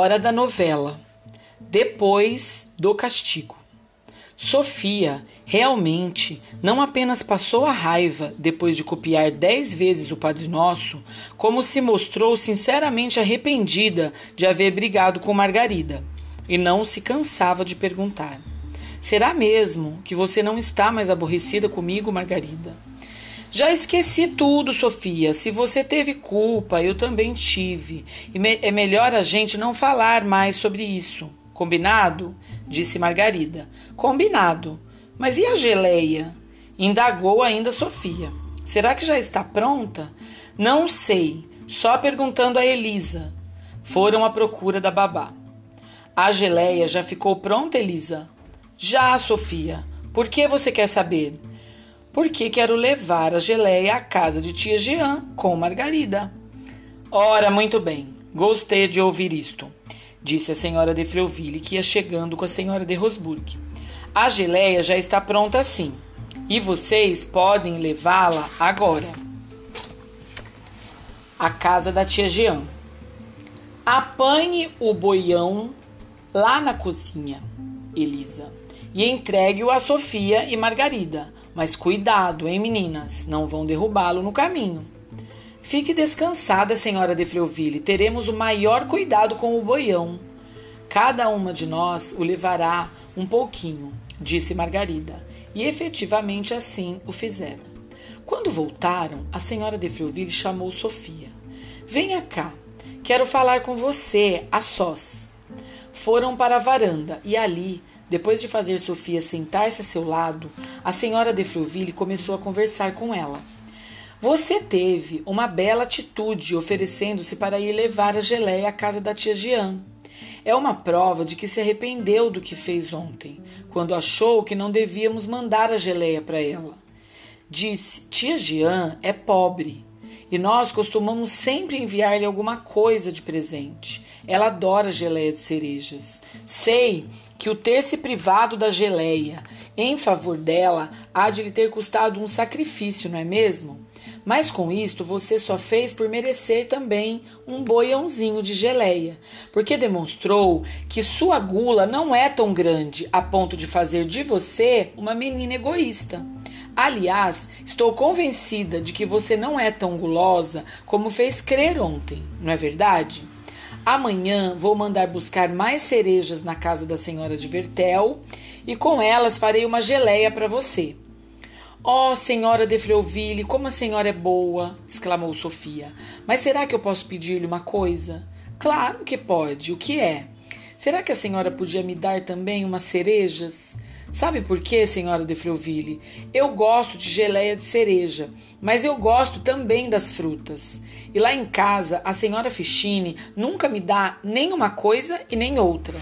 Hora da novela. Depois do castigo. Sofia realmente não apenas passou a raiva depois de copiar dez vezes o Padre Nosso, como se mostrou sinceramente arrependida de haver brigado com Margarida e não se cansava de perguntar: Será mesmo que você não está mais aborrecida comigo, Margarida? Já esqueci tudo, Sofia. Se você teve culpa, eu também tive. E me é melhor a gente não falar mais sobre isso. Combinado? Disse Margarida. Combinado. Mas e a geleia? Indagou ainda Sofia. Será que já está pronta? Não sei. Só perguntando a Elisa. Foram à procura da babá. A geleia já ficou pronta, Elisa? Já, Sofia. Por que você quer saber? Porque quero levar a geleia à casa de tia Jean com Margarida. Ora, muito bem, gostei de ouvir isto, disse a senhora de Freuville, que ia chegando com a senhora de Rosburg. A geleia já está pronta sim, e vocês podem levá-la agora. A casa da tia Jean. Apanhe o boião lá na cozinha, Elisa, e entregue-o a Sofia e Margarida mas cuidado, hein, meninas? Não vão derrubá-lo no caminho. Fique descansada, senhora de Freuville. Teremos o maior cuidado com o boião. Cada uma de nós o levará um pouquinho, disse Margarida. E efetivamente assim o fizeram. Quando voltaram, a senhora de Freuville chamou Sofia. Venha cá, quero falar com você, a sós. Foram para a varanda e ali depois de fazer Sofia sentar-se a seu lado, a senhora de Freuville começou a conversar com ela. Você teve uma bela atitude oferecendo-se para ir levar a geleia à casa da tia Jean. É uma prova de que se arrependeu do que fez ontem, quando achou que não devíamos mandar a geleia para ela. Disse: Tia Jean é pobre e nós costumamos sempre enviar-lhe alguma coisa de presente. Ela adora geleia de cerejas. Sei que o ter se privado da geleia em favor dela há de lhe ter custado um sacrifício, não é mesmo? Mas com isto você só fez por merecer também um boiãozinho de geleia, porque demonstrou que sua gula não é tão grande a ponto de fazer de você uma menina egoísta. Aliás, estou convencida de que você não é tão gulosa como fez crer ontem, não é verdade? Amanhã vou mandar buscar mais cerejas na casa da senhora de Vertel e com elas farei uma geleia para você. Oh, senhora de Freuville, como a senhora é boa! exclamou Sofia. Mas será que eu posso pedir-lhe uma coisa? Claro que pode. O que é? Será que a senhora podia me dar também umas cerejas? Sabe por quê, senhora de Freuville? Eu gosto de geleia de cereja, mas eu gosto também das frutas. E lá em casa, a senhora Fichine nunca me dá nem uma coisa e nem outra.